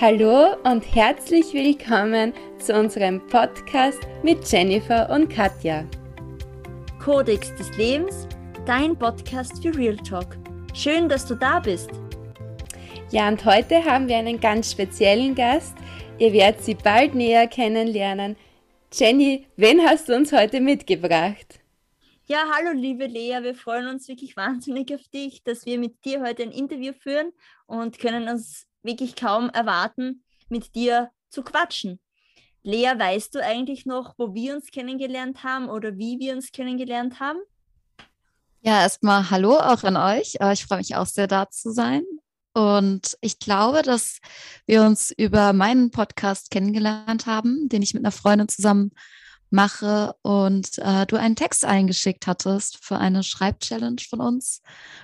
Hallo und herzlich willkommen zu unserem Podcast mit Jennifer und Katja. Kodex des Lebens, dein Podcast für Real Talk. Schön, dass du da bist. Ja, und heute haben wir einen ganz speziellen Gast. Ihr werdet sie bald näher kennenlernen. Jenny, wen hast du uns heute mitgebracht? Ja, hallo liebe Lea, wir freuen uns wirklich wahnsinnig auf dich, dass wir mit dir heute ein Interview führen und können uns wirklich kaum erwarten, mit dir zu quatschen. Lea, weißt du eigentlich noch, wo wir uns kennengelernt haben oder wie wir uns kennengelernt haben? Ja, erstmal Hallo auch an euch. Äh, ich freue mich auch sehr, da zu sein. Und ich glaube, dass wir uns über meinen Podcast kennengelernt haben, den ich mit einer Freundin zusammen mache und äh, du einen Text eingeschickt hattest für eine Schreibchallenge von uns.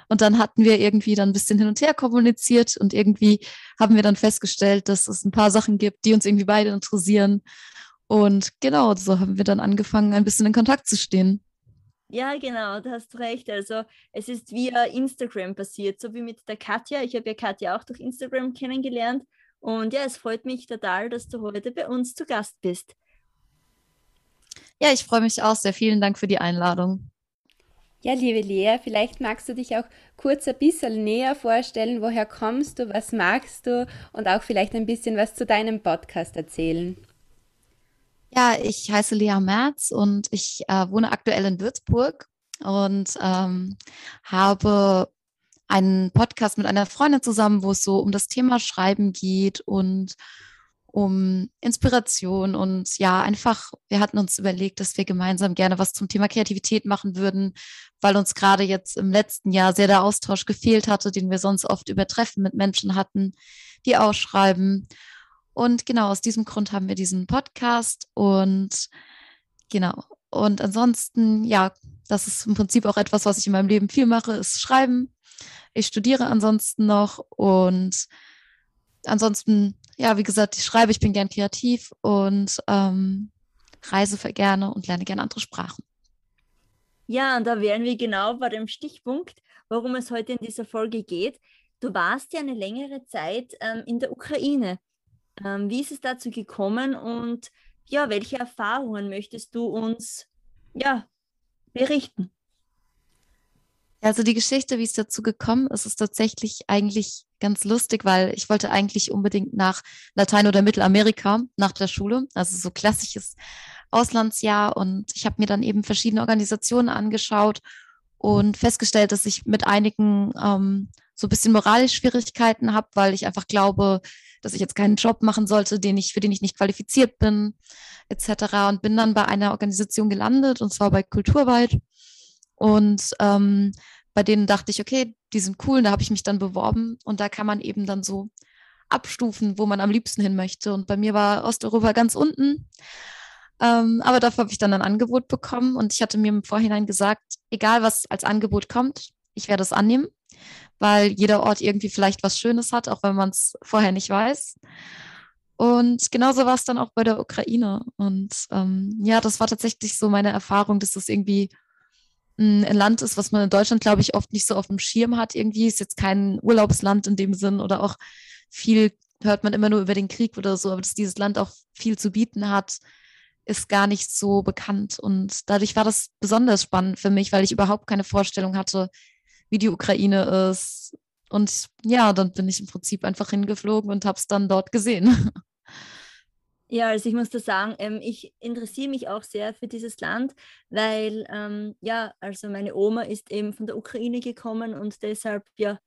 Und dann hatten wir irgendwie dann ein bisschen hin und her kommuniziert und irgendwie haben wir dann festgestellt, dass es ein paar Sachen gibt, die uns irgendwie beide interessieren. Und genau, so haben wir dann angefangen, ein bisschen in Kontakt zu stehen. Ja, genau, du hast recht. Also es ist via Instagram passiert, so wie mit der Katja. Ich habe ja Katja auch durch Instagram kennengelernt. Und ja, es freut mich total, dass du heute bei uns zu Gast bist. Ja, ich freue mich auch sehr. Vielen Dank für die Einladung. Ja, liebe Lea, vielleicht magst du dich auch kurz ein bisschen näher vorstellen, woher kommst du, was magst du und auch vielleicht ein bisschen was zu deinem Podcast erzählen. Ja, ich heiße Lea Merz und ich äh, wohne aktuell in Würzburg und ähm, habe einen Podcast mit einer Freundin zusammen, wo es so um das Thema Schreiben geht und um Inspiration und ja, einfach, wir hatten uns überlegt, dass wir gemeinsam gerne was zum Thema Kreativität machen würden, weil uns gerade jetzt im letzten Jahr sehr der Austausch gefehlt hatte, den wir sonst oft übertreffen mit Menschen hatten, die ausschreiben. Und genau aus diesem Grund haben wir diesen Podcast und genau. Und ansonsten, ja, das ist im Prinzip auch etwas, was ich in meinem Leben viel mache, ist Schreiben. Ich studiere ansonsten noch und ansonsten ja, wie gesagt, ich schreibe, ich bin gern kreativ und ähm, reise gerne und lerne gerne andere Sprachen. Ja, und da wären wir genau bei dem Stichpunkt, worum es heute in dieser Folge geht. Du warst ja eine längere Zeit ähm, in der Ukraine. Ähm, wie ist es dazu gekommen und ja, welche Erfahrungen möchtest du uns ja, berichten? Also die Geschichte, wie es dazu gekommen ist, ist tatsächlich eigentlich ganz lustig, weil ich wollte eigentlich unbedingt nach Latein- oder Mittelamerika nach der Schule, also so klassisches Auslandsjahr. Und ich habe mir dann eben verschiedene Organisationen angeschaut und festgestellt, dass ich mit einigen ähm, so ein bisschen moralisch Schwierigkeiten habe, weil ich einfach glaube, dass ich jetzt keinen Job machen sollte, den ich, für den ich nicht qualifiziert bin, etc. Und bin dann bei einer Organisation gelandet, und zwar bei Kulturweit. Und ähm, bei denen dachte ich, okay, die sind cool, da habe ich mich dann beworben und da kann man eben dann so abstufen, wo man am liebsten hin möchte. Und bei mir war Osteuropa ganz unten. Ähm, aber dafür habe ich dann ein Angebot bekommen und ich hatte mir im Vorhinein gesagt, egal was als Angebot kommt, ich werde es annehmen, weil jeder Ort irgendwie vielleicht was Schönes hat, auch wenn man es vorher nicht weiß. Und genauso war es dann auch bei der Ukraine. Und ähm, ja, das war tatsächlich so meine Erfahrung, dass das irgendwie ein Land ist, was man in Deutschland, glaube ich, oft nicht so auf dem Schirm hat. Irgendwie ist jetzt kein Urlaubsland in dem Sinn oder auch viel hört man immer nur über den Krieg oder so, aber dass dieses Land auch viel zu bieten hat, ist gar nicht so bekannt. Und dadurch war das besonders spannend für mich, weil ich überhaupt keine Vorstellung hatte, wie die Ukraine ist. Und ja, dann bin ich im Prinzip einfach hingeflogen und habe es dann dort gesehen. Ja, also ich muss da sagen, ähm, ich interessiere mich auch sehr für dieses Land, weil ähm, ja, also meine Oma ist eben von der Ukraine gekommen und deshalb ja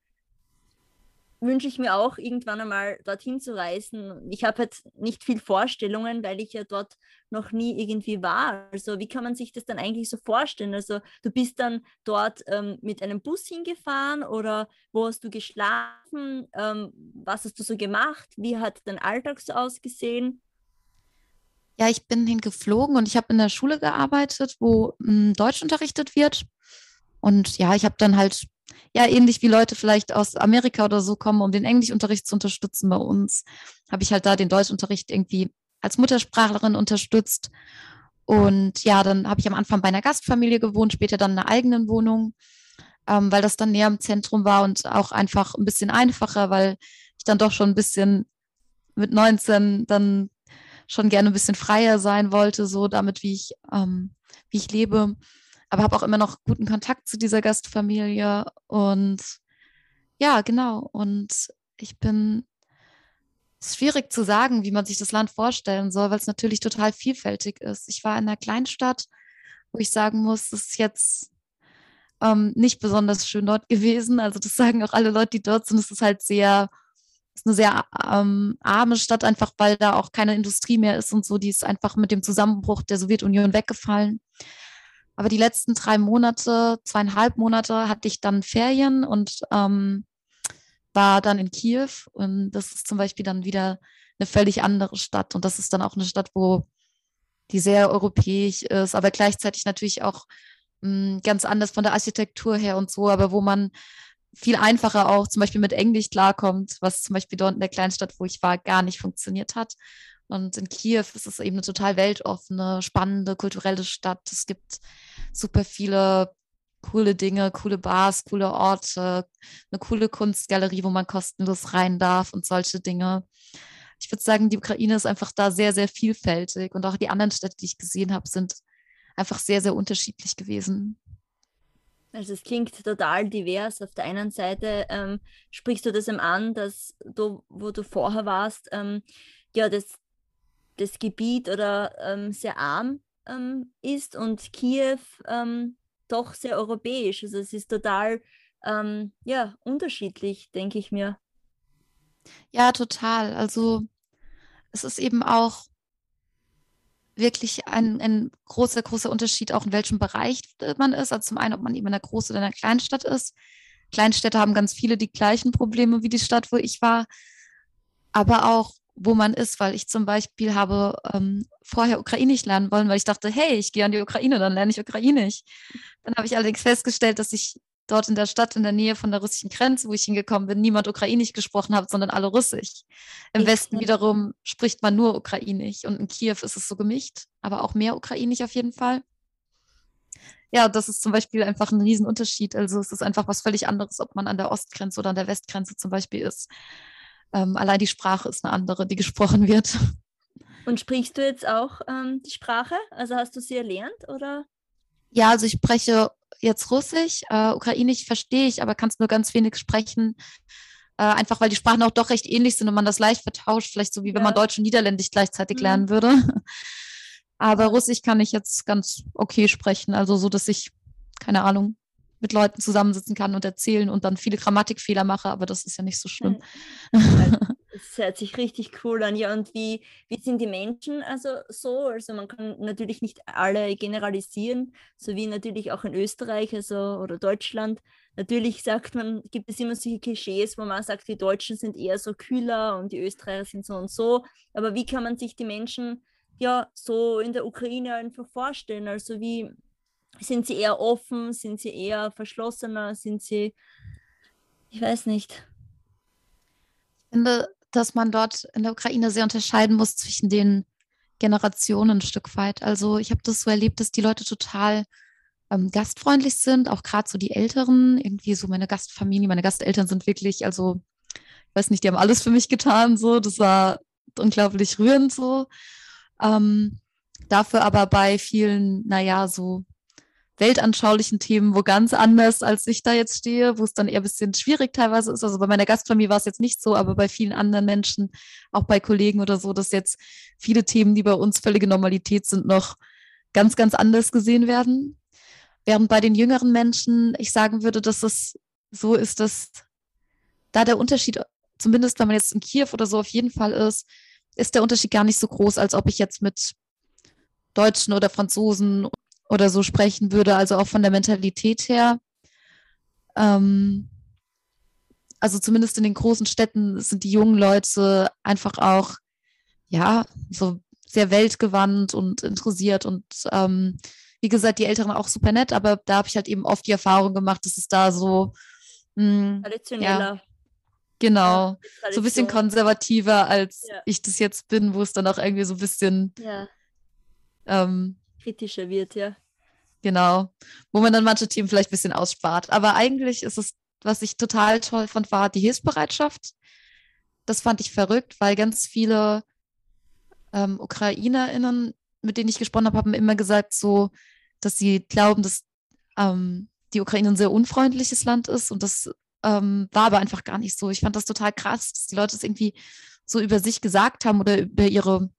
wünsche ich mir auch irgendwann einmal dorthin zu reisen. Ich habe halt nicht viel Vorstellungen, weil ich ja dort noch nie irgendwie war. Also wie kann man sich das dann eigentlich so vorstellen? Also du bist dann dort ähm, mit einem Bus hingefahren oder wo hast du geschlafen? Ähm, was hast du so gemacht? Wie hat dein Alltag so ausgesehen? Ja, ich bin hingeflogen und ich habe in der Schule gearbeitet, wo hm, Deutsch unterrichtet wird. Und ja, ich habe dann halt, ja, ähnlich wie Leute vielleicht aus Amerika oder so kommen, um den Englischunterricht zu unterstützen bei uns, habe ich halt da den Deutschunterricht irgendwie als Muttersprachlerin unterstützt. Und ja, dann habe ich am Anfang bei einer Gastfamilie gewohnt, später dann in einer eigenen Wohnung, ähm, weil das dann näher am Zentrum war und auch einfach ein bisschen einfacher, weil ich dann doch schon ein bisschen mit 19 dann schon gerne ein bisschen freier sein wollte, so damit, wie ich, ähm, wie ich lebe. Aber habe auch immer noch guten Kontakt zu dieser Gastfamilie. Und ja, genau. Und ich bin schwierig zu sagen, wie man sich das Land vorstellen soll, weil es natürlich total vielfältig ist. Ich war in einer Kleinstadt, wo ich sagen muss, es ist jetzt ähm, nicht besonders schön dort gewesen. Also das sagen auch alle Leute, die dort sind. Es ist halt sehr, ist eine sehr ähm, arme Stadt, einfach weil da auch keine Industrie mehr ist und so. Die ist einfach mit dem Zusammenbruch der Sowjetunion weggefallen. Aber die letzten drei Monate, zweieinhalb Monate hatte ich dann Ferien und ähm, war dann in Kiew und das ist zum Beispiel dann wieder eine völlig andere Stadt und das ist dann auch eine Stadt, wo die sehr europäisch ist, aber gleichzeitig natürlich auch mh, hm, ganz anders von der Architektur her und so, aber wo man viel einfacher auch zum Beispiel mit Englisch klarkommt, was zum Beispiel dort in der Kleinstadt, wo ich war, gar nicht funktioniert hat. Und in Kiew ist es eben eine total weltoffene, spannende, kulturelle Stadt. Es gibt super viele coole Dinge, coole Bars, coole Orte, eine coole Kunstgalerie, wo man kostenlos rein darf und solche Dinge. Ich würde sagen, die Ukraine ist einfach da sehr, sehr vielfältig und auch die anderen Städte, die ich gesehen habe, sind einfach sehr, sehr unterschiedlich gewesen. Also es klingt total divers. Auf der einen Seite ähm, sprichst du das an, dass du, wo du vorher warst, ähm, ja, das, das Gebiet oder ähm, sehr arm ähm, ist und Kiew ähm, doch sehr europäisch. Also es ist total ähm, ja, unterschiedlich, denke ich mir. Ja, total. Also es ist eben auch wirklich ein, ein großer, großer Unterschied, auch in welchem Bereich man ist. Also zum einen, ob man eben in einer Groß- oder in einer Kleinstadt ist. Kleinstädte haben ganz viele die gleichen Probleme wie die Stadt, wo ich war. Aber auch, wo man ist, weil ich zum Beispiel habe ähm, vorher Ukrainisch lernen wollen, weil ich dachte, hey, ich gehe an die Ukraine, dann lerne ich Ukrainisch. Dann habe ich allerdings festgestellt, dass ich dort in der Stadt in der Nähe von der russischen Grenze, wo ich hingekommen bin, niemand Ukrainisch gesprochen hat, sondern alle Russisch. Im ich Westen wiederum spricht man nur Ukrainisch und in Kiew ist es so gemischt, aber auch mehr Ukrainisch auf jeden Fall. Ja, das ist zum Beispiel einfach ein Riesenunterschied. Also es ist einfach was völlig anderes, ob man an der Ostgrenze oder an der Westgrenze zum Beispiel ist. Ähm, allein die Sprache ist eine andere, die gesprochen wird. Und sprichst du jetzt auch ähm, die Sprache? Also hast du sie erlernt oder? Ja, also ich spreche jetzt Russisch, äh, Ukrainisch verstehe ich, aber kann es nur ganz wenig sprechen. Äh, einfach weil die Sprachen auch doch recht ähnlich sind und man das leicht vertauscht, vielleicht so wie wenn man Deutsch und Niederländisch gleichzeitig mhm. lernen würde. aber Russisch kann ich jetzt ganz okay sprechen, also so, dass ich, keine Ahnung, mit Leuten zusammensitzen kann und erzählen und dann viele Grammatikfehler mache, aber das ist ja nicht so schlimm. Das hört sich richtig cool an. Ja, und wie, wie sind die Menschen also so? Also man kann natürlich nicht alle generalisieren, so wie natürlich auch in Österreich also, oder Deutschland. Natürlich sagt man, gibt es immer solche Klischees, wo man sagt, die Deutschen sind eher so kühler und die Österreicher sind so und so. Aber wie kann man sich die Menschen ja so in der Ukraine einfach vorstellen? Also wie sind sie eher offen? Sind sie eher verschlossener? Sind sie, ich weiß nicht. Ich finde, dass man dort in der Ukraine sehr unterscheiden muss zwischen den Generationen ein Stück weit. Also ich habe das so erlebt, dass die Leute total ähm, gastfreundlich sind, auch gerade so die Älteren, irgendwie so meine Gastfamilie, meine Gasteltern sind wirklich, also ich weiß nicht, die haben alles für mich getan, so, das war unglaublich rührend so. Ähm, dafür aber bei vielen, naja, so weltanschaulichen Themen wo ganz anders, als ich da jetzt stehe, wo es dann eher ein bisschen schwierig teilweise ist. Also bei meiner Gastfamilie war es jetzt nicht so, aber bei vielen anderen Menschen, auch bei Kollegen oder so, dass jetzt viele Themen, die bei uns völlige Normalität sind, noch ganz, ganz anders gesehen werden. Während bei den jüngeren Menschen ich sagen würde, dass es so ist, dass da der Unterschied, zumindest wenn man jetzt in Kiew oder so auf jeden Fall ist, ist der Unterschied gar nicht so groß, als ob ich jetzt mit Deutschen oder Franzosen oder so sprechen würde, also auch von der Mentalität her. Ähm, also zumindest in den großen Städten sind die jungen Leute einfach auch, ja, so sehr weltgewandt und interessiert und ähm, wie gesagt, die Älteren auch super nett, aber da habe ich halt eben oft die Erfahrung gemacht, dass es da so mh, hm, traditioneller. Ja, genau, ja, so ein bisschen konservativer, als ja. ich das jetzt bin, wo es dann auch irgendwie so ein bisschen ähm, kritischer wird, ja. Genau. Wo man dann manche Themen vielleicht ein bisschen ausspart. Aber eigentlich ist es, was ich total toll fand, war die Hilfsbereitschaft. das fand ich verrückt, weil ganz viele ähm, UkrainerInnen, mit denen ich gesprochen habe, haben immer gesagt, so, dass sie glauben, dass ähm, die Ukraine ein sehr unfreundliches Land ist und das ähm, war aber einfach gar nicht so. Ich fand das total krass, dass die Leute es irgendwie so über sich gesagt haben oder über ihre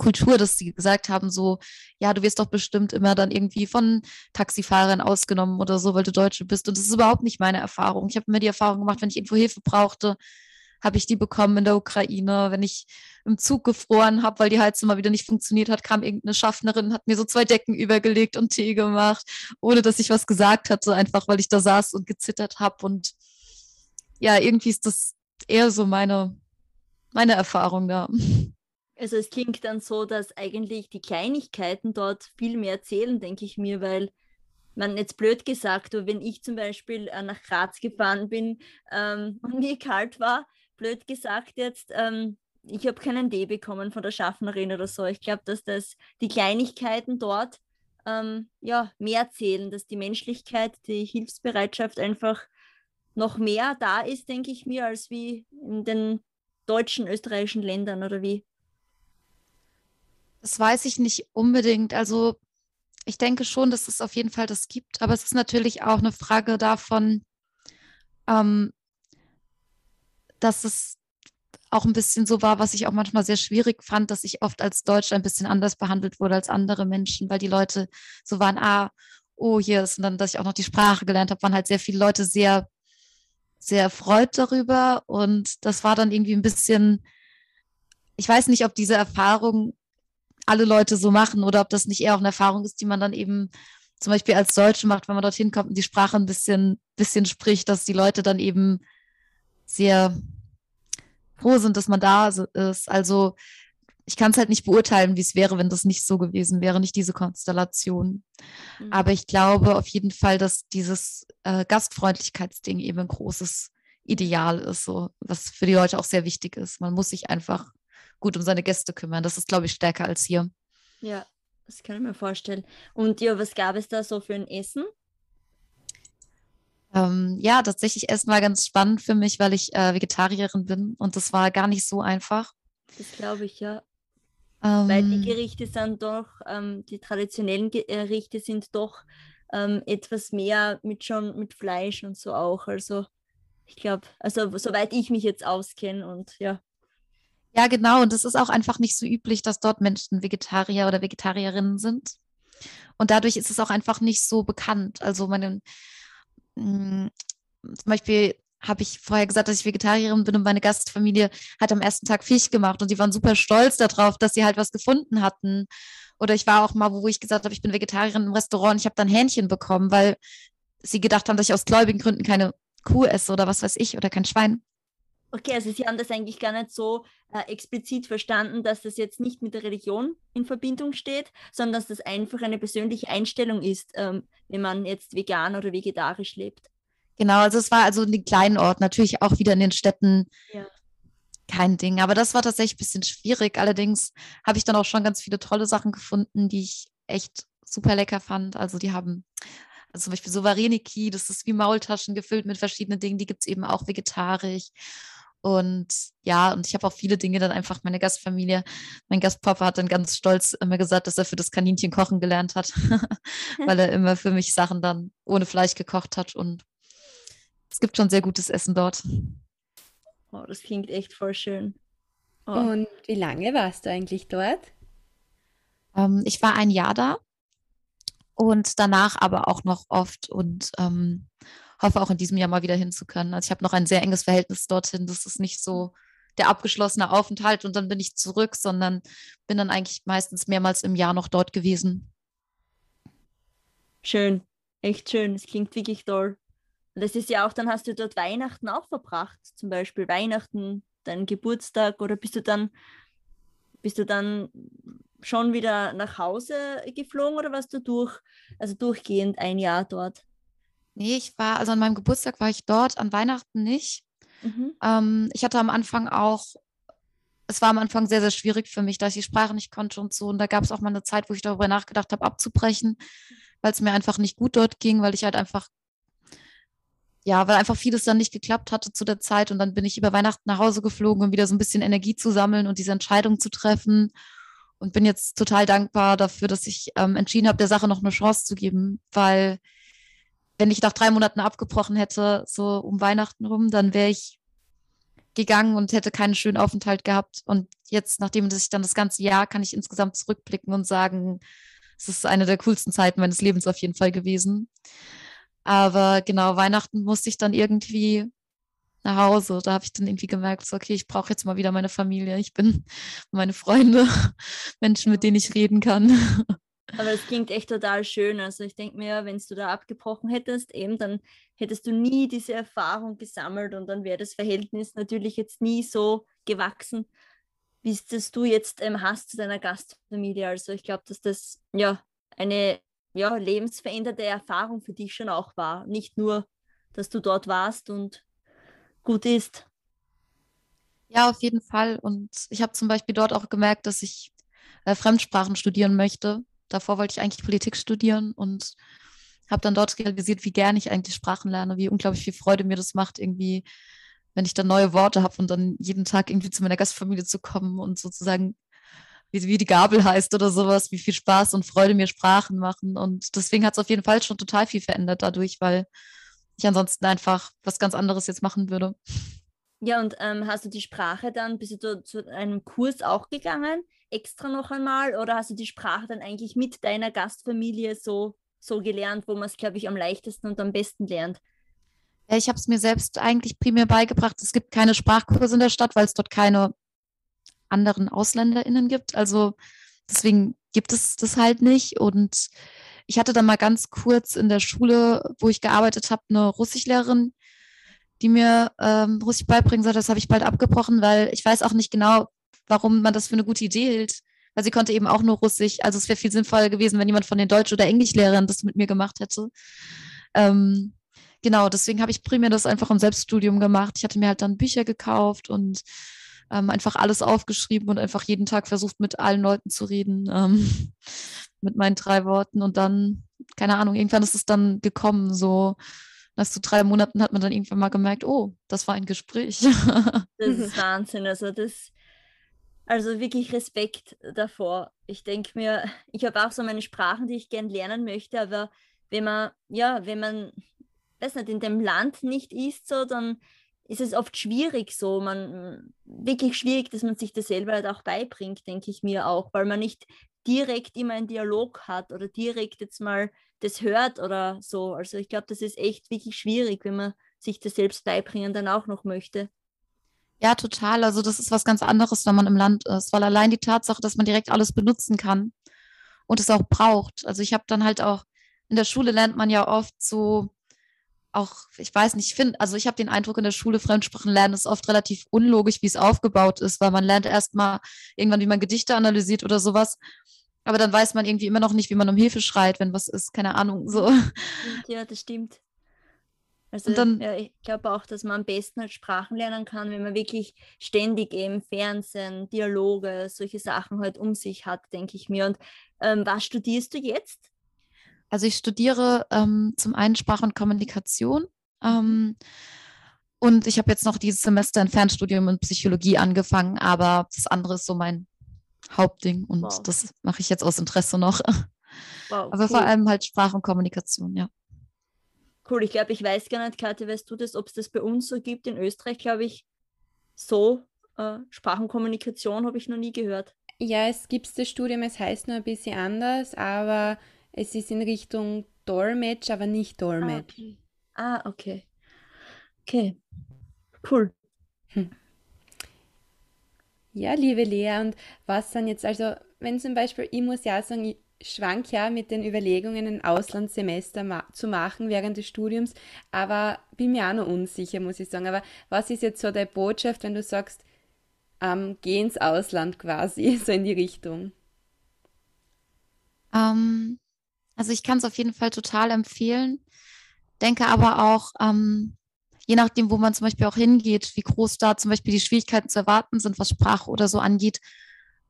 Kultur, dass sie gesagt haben, so, ja, du wirst doch bestimmt immer dann irgendwie von Taxifahrern ausgenommen oder so, weil du Deutsche bist. Und das ist überhaupt nicht meine Erfahrung. Ich habe immer die Erfahrung gemacht, wenn ich irgendwo Hilfe brauchte, habe ich die bekommen in der Ukraine. Wenn ich im Zug gefroren habe, weil die Heizung mal wieder nicht funktioniert hat, kam irgendeine Schaffnerin, hat mir so zwei Decken übergelegt und Tee gemacht, ohne dass ich was gesagt hatte, einfach weil ich da saß und gezittert habe. Und ja, irgendwie ist das eher so meine, meine Erfahrung da. Also es klingt dann so, dass eigentlich die Kleinigkeiten dort viel mehr zählen, denke ich mir, weil man jetzt blöd gesagt, wenn ich zum Beispiel äh, nach Graz gefahren bin ähm, und mir kalt war, blöd gesagt jetzt, ähm, ich habe keinen D bekommen von der Schaffnerin oder so. Ich glaube, dass das die Kleinigkeiten dort ähm, ja, mehr zählen, dass die Menschlichkeit, die Hilfsbereitschaft einfach noch mehr da ist, denke ich mir, als wie in den deutschen, österreichischen Ländern oder wie. Das weiß ich nicht unbedingt. Also ich denke schon, dass es auf jeden Fall das gibt, aber es ist natürlich auch eine Frage davon, ähm, dass es auch ein bisschen so war, was ich auch manchmal sehr schwierig fand, dass ich oft als Deutsche ein bisschen anders behandelt wurde als andere Menschen, weil die Leute so waren, ah, oh, hier ist, und dann, dass ich auch noch die Sprache gelernt habe, waren halt sehr viele Leute sehr, sehr erfreut darüber. Und das war dann irgendwie ein bisschen, ich weiß nicht, ob diese Erfahrung alle Leute so machen oder ob das nicht eher auch eine Erfahrung ist, die man dann eben zum Beispiel als Deutsche macht, wenn man dorthin kommt und die Sprache ein bisschen, bisschen spricht, dass die Leute dann eben sehr froh sind, dass man da ist. Also ich kann es halt nicht beurteilen, wie es wäre, wenn das nicht so gewesen wäre, nicht diese Konstellation. Mhm. Aber ich glaube auf jeden Fall, dass dieses äh, Gastfreundlichkeitsding eben ein großes Ideal ist, so was für die Leute auch sehr wichtig ist. Man muss sich einfach gut um seine Gäste kümmern. Das ist, glaube ich, stärker als hier. Ja, das kann ich mir vorstellen. Und ja, was gab es da so für ein Essen? Ähm, ja, tatsächlich Essen war ganz spannend für mich, weil ich äh, Vegetarierin bin und das war gar nicht so einfach. Das glaube ich, ja. Ähm, weil die Gerichte sind doch, ähm, die traditionellen Gerichte sind doch ähm, etwas mehr mit schon mit Fleisch und so auch. Also ich glaube, also soweit ich mich jetzt auskenne und ja. Ja, genau. Und es ist auch einfach nicht so üblich, dass dort Menschen Vegetarier oder Vegetarierinnen sind. Und dadurch ist es auch einfach nicht so bekannt. Also meine, mm, zum Beispiel habe ich vorher gesagt, dass ich Vegetarierin bin und meine Gastfamilie hat am ersten Tag Fisch gemacht und die waren super stolz darauf, dass sie halt was gefunden hatten. Oder ich war auch mal, wo ich gesagt habe, ich bin Vegetarierin im Restaurant und ich habe dann Hähnchen bekommen, weil sie gedacht haben, dass ich aus gläubigen Gründen keine Kuh esse oder was weiß ich oder kein Schwein. Okay, also Sie haben das eigentlich gar nicht so äh, explizit verstanden, dass das jetzt nicht mit der Religion in Verbindung steht, sondern dass das einfach eine persönliche Einstellung ist, ähm, wenn man jetzt vegan oder vegetarisch lebt. Genau, also es war also in den kleinen Orten, natürlich auch wieder in den Städten ja. kein Ding. Aber das war tatsächlich ein bisschen schwierig. Allerdings habe ich dann auch schon ganz viele tolle Sachen gefunden, die ich echt super lecker fand. Also die haben also zum Beispiel so Vareniki, das ist wie Maultaschen gefüllt mit verschiedenen Dingen, die gibt es eben auch vegetarisch. Und ja, und ich habe auch viele Dinge dann einfach meine Gastfamilie, mein Gastpapa hat dann ganz stolz immer gesagt, dass er für das Kaninchen kochen gelernt hat, weil er immer für mich Sachen dann ohne Fleisch gekocht hat. Und es gibt schon sehr gutes Essen dort. Oh, das klingt echt voll schön. Oh. Und wie lange warst du eigentlich dort? Ähm, ich war ein Jahr da und danach aber auch noch oft und ähm, hoffe auch in diesem Jahr mal wieder hinzukönnen. Also ich habe noch ein sehr enges Verhältnis dorthin. Das ist nicht so der abgeschlossene Aufenthalt und dann bin ich zurück, sondern bin dann eigentlich meistens mehrmals im Jahr noch dort gewesen. Schön, echt schön. Es klingt wirklich toll. Und das ist ja auch, dann hast du dort Weihnachten auch verbracht, zum Beispiel Weihnachten, deinen Geburtstag oder bist du dann, bist du dann schon wieder nach Hause geflogen oder warst du durch, also durchgehend ein Jahr dort? Nee, ich war, also an meinem Geburtstag war ich dort, an Weihnachten nicht. Mhm. Ähm, ich hatte am Anfang auch, es war am Anfang sehr, sehr schwierig für mich, da ich die Sprache nicht konnte und so. Und da gab es auch mal eine Zeit, wo ich darüber nachgedacht habe, abzubrechen, weil es mir einfach nicht gut dort ging, weil ich halt einfach ja, weil einfach vieles dann nicht geklappt hatte zu der Zeit. Und dann bin ich über Weihnachten nach Hause geflogen, um wieder so ein bisschen Energie zu sammeln und diese Entscheidung zu treffen. Und bin jetzt total dankbar dafür, dass ich ähm, entschieden habe, der Sache noch eine Chance zu geben. Weil wenn ich nach drei Monaten abgebrochen hätte, so um Weihnachten rum, dann wäre ich gegangen und hätte keinen schönen Aufenthalt gehabt. Und jetzt, nachdem ich dann das ganze Jahr, kann ich insgesamt zurückblicken und sagen, es ist eine der coolsten Zeiten meines Lebens auf jeden Fall gewesen. Aber genau, Weihnachten musste ich dann irgendwie nach Hause. Da habe ich dann irgendwie gemerkt, so, okay, ich brauche jetzt mal wieder meine Familie. Ich bin meine Freunde, Menschen, mit denen ich reden kann. Aber es klingt echt total schön. Also ich denke mir, wenn du da abgebrochen hättest, eben, dann hättest du nie diese Erfahrung gesammelt und dann wäre das Verhältnis natürlich jetzt nie so gewachsen, wie es das du jetzt ähm, hast zu deiner Gastfamilie. Also ich glaube, dass das ja eine ja, lebensveränderte Erfahrung für dich schon auch war. Nicht nur, dass du dort warst und gut ist. Ja, auf jeden Fall. Und ich habe zum Beispiel dort auch gemerkt, dass ich äh, Fremdsprachen studieren möchte. Davor wollte ich eigentlich Politik studieren und habe dann dort realisiert, wie gerne ich eigentlich Sprachen lerne, wie unglaublich viel Freude mir das macht, irgendwie, wenn ich dann neue Worte habe und dann jeden Tag irgendwie zu meiner Gastfamilie zu kommen und sozusagen wie, wie die Gabel heißt oder sowas, wie viel Spaß und Freude mir Sprachen machen. Und deswegen hat es auf jeden Fall schon total viel verändert dadurch, weil ich ansonsten einfach was ganz anderes jetzt machen würde. Ja, und ähm, hast du die Sprache dann, bist du zu einem Kurs auch gegangen, extra noch einmal, oder hast du die Sprache dann eigentlich mit deiner Gastfamilie so, so gelernt, wo man es, glaube ich, am leichtesten und am besten lernt? Ich habe es mir selbst eigentlich primär beigebracht. Es gibt keine Sprachkurse in der Stadt, weil es dort keine anderen AusländerInnen gibt. Also deswegen gibt es das halt nicht. Und ich hatte dann mal ganz kurz in der Schule, wo ich gearbeitet habe, eine Russischlehrerin, die mir ähm, Russisch beibringen soll. Das habe ich bald abgebrochen, weil ich weiß auch nicht genau, warum man das für eine gute Idee hielt. Weil sie konnte eben auch nur Russisch. Also es wäre viel sinnvoller gewesen, wenn jemand von den Deutsch- oder Englischlehrern das mit mir gemacht hätte. Ähm, genau, deswegen habe ich primär das einfach im Selbststudium gemacht. Ich hatte mir halt dann Bücher gekauft und ähm, einfach alles aufgeschrieben und einfach jeden Tag versucht, mit allen Leuten zu reden, ähm, mit meinen drei Worten. Und dann, keine Ahnung, irgendwann ist es dann gekommen, so nach so drei Monaten hat man dann irgendwann mal gemerkt, oh, das war ein Gespräch. das ist Wahnsinn. Also das, also wirklich Respekt davor. Ich denke mir, ich habe auch so meine Sprachen, die ich gern lernen möchte, aber wenn man, ja, wenn man, weiß nicht, in dem Land nicht ist, so, dann ist es oft schwierig so, man wirklich schwierig, dass man sich das selber halt auch beibringt, denke ich mir auch, weil man nicht direkt immer einen Dialog hat oder direkt jetzt mal das hört oder so. Also ich glaube, das ist echt wirklich schwierig, wenn man sich das selbst beibringen dann auch noch möchte. Ja, total. Also das ist was ganz anderes, wenn man im Land ist, weil allein die Tatsache, dass man direkt alles benutzen kann und es auch braucht. Also ich habe dann halt auch in der Schule lernt man ja oft so auch, ich weiß nicht, ich finde, also ich habe den Eindruck in der Schule, Fremdsprachen lernen ist oft relativ unlogisch, wie es aufgebaut ist, weil man lernt erstmal irgendwann, wie man Gedichte analysiert oder sowas. Aber dann weiß man irgendwie immer noch nicht, wie man um Hilfe schreit, wenn was ist, keine Ahnung, so. Ja, das stimmt. Also dann, ja, ich glaube auch, dass man am besten halt Sprachen lernen kann, wenn man wirklich ständig eben Fernsehen, Dialoge, solche Sachen halt um sich hat, denke ich mir. Und ähm, was studierst du jetzt? Also ich studiere ähm, zum einen Sprache und Kommunikation. Ähm, und ich habe jetzt noch dieses Semester ein Fernstudium in Psychologie angefangen, aber das andere ist so mein Hauptding und wow. das mache ich jetzt aus Interesse noch. Wow, aber cool. vor allem halt Sprache und Kommunikation, ja. Cool, ich glaube, ich weiß gar nicht, Kathi, weißt du das, ob es das bei uns so gibt? In Österreich, glaube ich, so äh, Sprachenkommunikation habe ich noch nie gehört. Ja, es gibt das Studium, es heißt nur ein bisschen anders, aber es ist in Richtung Dolmetsch, aber nicht Dolmetsch. Ah, okay. Ah, okay. Okay. Cool. Hm. Ja, liebe Lea, und was dann jetzt, also, wenn zum Beispiel, ich muss ja sagen, ich schwank ja mit den Überlegungen, ein Auslandssemester ma zu machen während des Studiums, aber bin mir auch noch unsicher, muss ich sagen. Aber was ist jetzt so deine Botschaft, wenn du sagst, ähm, geh ins Ausland quasi, so in die Richtung? Ähm, also ich kann es auf jeden Fall total empfehlen. Denke aber auch, ähm, je nachdem, wo man zum Beispiel auch hingeht, wie groß da zum Beispiel die Schwierigkeiten zu erwarten sind, was Sprache oder so angeht,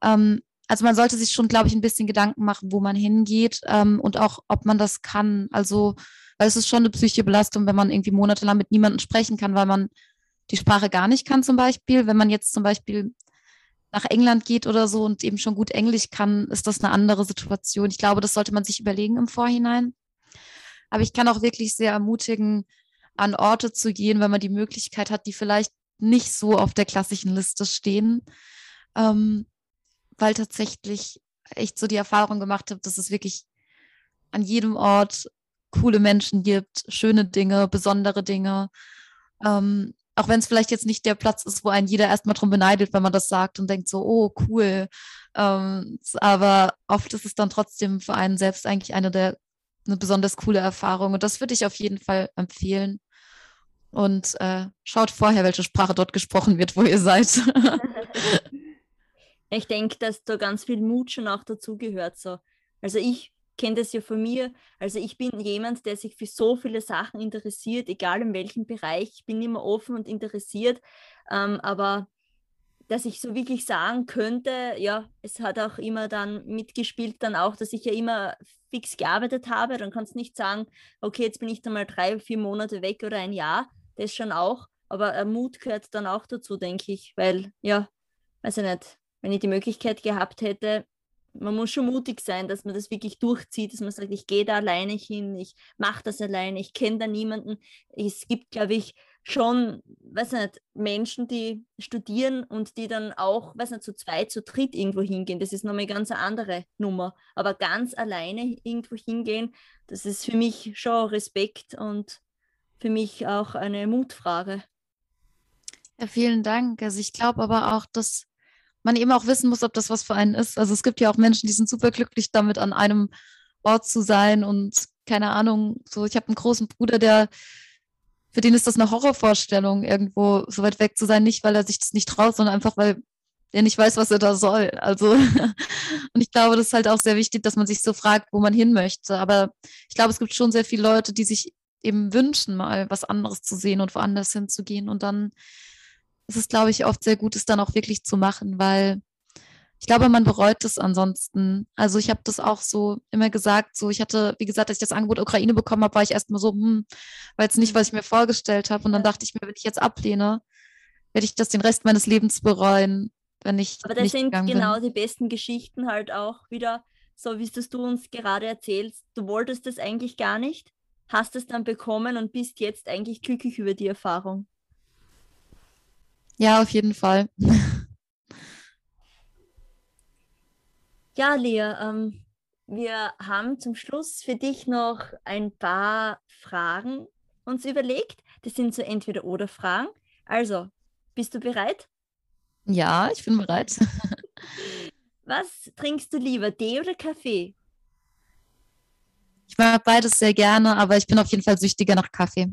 ähm, also man sollte sich schon, glaube ich, ein bisschen Gedanken machen, wo man hingeht ähm, und auch, ob man das kann. Also, weil es ist schon eine psychische Belastung, wenn man irgendwie monatelang mit niemandem sprechen kann, weil man die Sprache gar nicht kann zum Beispiel. Wenn man jetzt zum Beispiel nach England geht oder so und eben schon gut Englisch kann, ist das eine andere Situation. Ich glaube, das sollte man sich überlegen im Vorhinein. Aber ich kann auch wirklich sehr ermutigen, an Orte zu gehen, wenn man die Möglichkeit hat, die vielleicht nicht so auf der klassischen Liste stehen, ähm, weil tatsächlich echt so die Erfahrung gemacht habe, dass es wirklich an jedem Ort coole Menschen gibt, schöne Dinge, besondere Dinge. Ähm, auch wenn es vielleicht jetzt nicht der Platz ist, wo ein jeder erstmal drum beneidet, wenn man das sagt und denkt so, oh, cool. Ähm, aber oft ist es dann trotzdem für einen selbst eigentlich eine der eine besonders coole Erfahrung. Und das würde ich auf jeden Fall empfehlen. Und äh, schaut vorher, welche Sprache dort gesprochen wird, wo ihr seid. ich denke, dass da ganz viel Mut schon auch dazugehört. So. Also ich kenne das ja von mir. Also ich bin jemand, der sich für so viele Sachen interessiert, egal in welchem Bereich. Ich bin immer offen und interessiert. Ähm, aber dass ich so wirklich sagen könnte, ja, es hat auch immer dann mitgespielt, dann auch, dass ich ja immer fix gearbeitet habe. Dann kannst du nicht sagen, okay, jetzt bin ich dann mal drei, vier Monate weg oder ein Jahr. Das schon auch. Aber Mut gehört dann auch dazu, denke ich, weil, ja, weiß ich nicht, wenn ich die Möglichkeit gehabt hätte, man muss schon mutig sein, dass man das wirklich durchzieht, dass man sagt, ich gehe da alleine hin, ich mache das alleine, ich kenne da niemanden. Es gibt, glaube ich, schon, weiß nicht, Menschen, die studieren und die dann auch, weiß nicht, zu zweit, zu dritt irgendwo hingehen. Das ist nochmal eine ganz andere Nummer. Aber ganz alleine irgendwo hingehen, das ist für mich schon Respekt und für mich auch eine Mutfrage. Ja, vielen Dank. Also ich glaube aber auch, dass man eben auch wissen muss, ob das was für einen ist. Also es gibt ja auch Menschen, die sind super glücklich damit, an einem Ort zu sein und keine Ahnung, so ich habe einen großen Bruder, der für den ist das eine Horrorvorstellung, irgendwo so weit weg zu sein, nicht weil er sich das nicht traut, sondern einfach weil er nicht weiß, was er da soll. Also und ich glaube, das ist halt auch sehr wichtig, dass man sich so fragt, wo man hin möchte. Aber ich glaube, es gibt schon sehr viele Leute, die sich eben wünschen, mal was anderes zu sehen und woanders hinzugehen und dann ist es, glaube ich, oft sehr gut, es dann auch wirklich zu machen, weil ich glaube, man bereut es ansonsten. Also ich habe das auch so immer gesagt, so ich hatte, wie gesagt, als ich das Angebot Ukraine bekommen habe, war ich erstmal so, hm, war jetzt nicht, was ich mir vorgestellt habe. Und dann dachte ich mir, wenn ich jetzt ablehne, werde ich das den Rest meines Lebens bereuen, wenn ich. Aber das sind genau bin. die besten Geschichten halt auch wieder, so wie es du uns gerade erzählst. Du wolltest das eigentlich gar nicht, hast es dann bekommen und bist jetzt eigentlich glücklich über die Erfahrung. Ja, auf jeden Fall. Ja, Lea, ähm, wir haben zum Schluss für dich noch ein paar Fragen uns überlegt. Das sind so entweder oder Fragen. Also, bist du bereit? Ja, ich bin bereit. Was trinkst du lieber, Tee oder Kaffee? Ich mag beides sehr gerne, aber ich bin auf jeden Fall süchtiger nach Kaffee.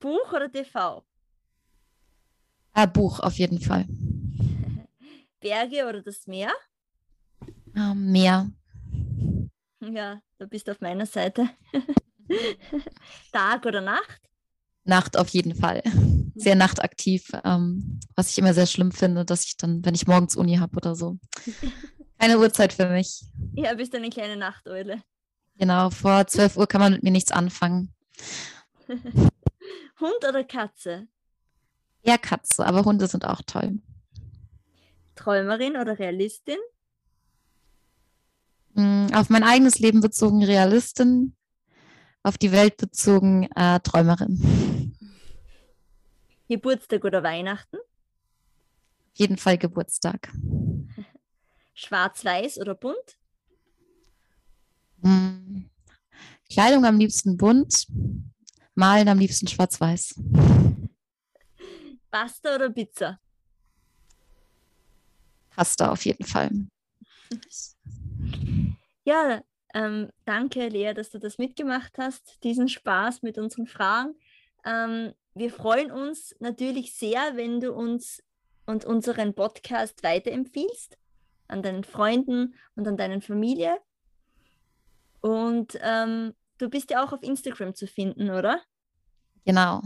Buch oder TV? Äh, Buch auf jeden Fall. Berge oder das Meer? Ähm, Meer. Ja, du bist auf meiner Seite. Tag oder Nacht? Nacht auf jeden Fall. Sehr nachtaktiv, ähm, was ich immer sehr schlimm finde, dass ich dann, wenn ich morgens Uni habe oder so. Keine Uhrzeit für mich. Ja, bist du eine kleine Nachteule. Genau, vor 12 Uhr kann man mit mir nichts anfangen. Hund oder Katze? Ja, Katze, aber Hunde sind auch toll. Träumerin oder Realistin? Mm, auf mein eigenes Leben bezogen Realistin, auf die Welt bezogen äh, Träumerin. Geburtstag oder Weihnachten? Auf jeden Fall Geburtstag. Schwarz-Weiß oder bunt? Hm. Kleidung am liebsten bunt, malen am liebsten schwarz-weiß. Pasta oder Pizza? Pasta auf jeden Fall. Ja, ähm, danke Lea, dass du das mitgemacht hast, diesen Spaß mit unseren Fragen. Ähm, wir freuen uns natürlich sehr, wenn du uns und unseren Podcast weiterempfiehlst an deinen Freunden und an deinen Familie. Und ähm, du bist ja auch auf Instagram zu finden, oder? Genau.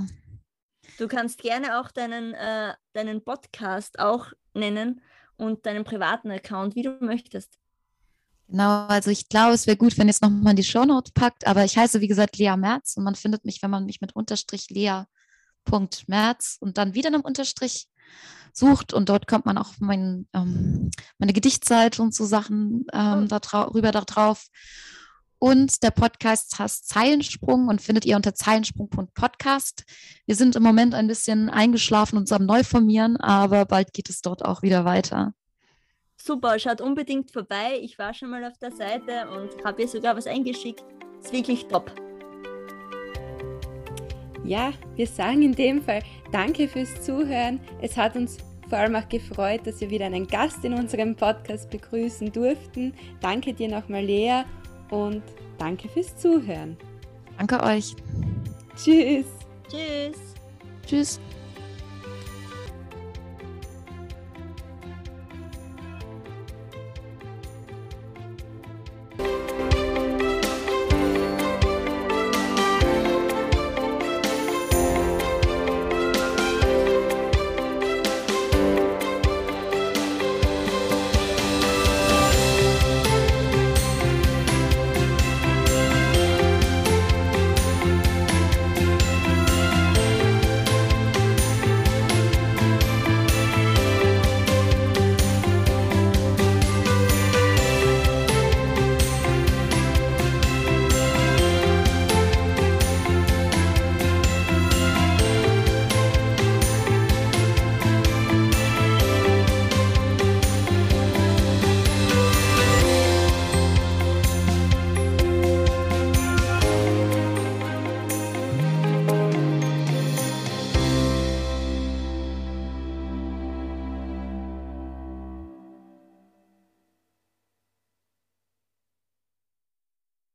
Du kannst gerne auch deinen, äh, deinen Podcast auch nennen und deinen privaten Account, wie du möchtest. Genau, also ich glaube, es wäre gut, wenn es nochmal die Shownote packt, aber ich heiße, wie gesagt, Lea Merz und man findet mich, wenn man mich mit Unterstrich Lea.merz und dann wieder einem Unterstrich sucht und dort kommt man auch mein, ähm, meine Gedichtseite und so Sachen ähm, da rüber da drauf. Und der Podcast heißt Zeilensprung und findet ihr unter zeilensprung.podcast. Wir sind im Moment ein bisschen eingeschlafen und am Neuformieren, aber bald geht es dort auch wieder weiter. Super, schaut unbedingt vorbei. Ich war schon mal auf der Seite und habe ihr sogar was eingeschickt. Ist wirklich top. Ja, wir sagen in dem Fall danke fürs Zuhören. Es hat uns vor allem auch gefreut, dass wir wieder einen Gast in unserem Podcast begrüßen durften. Danke dir nochmal, Lea und danke fürs Zuhören. Danke euch. Tschüss. Tschüss. Tschüss.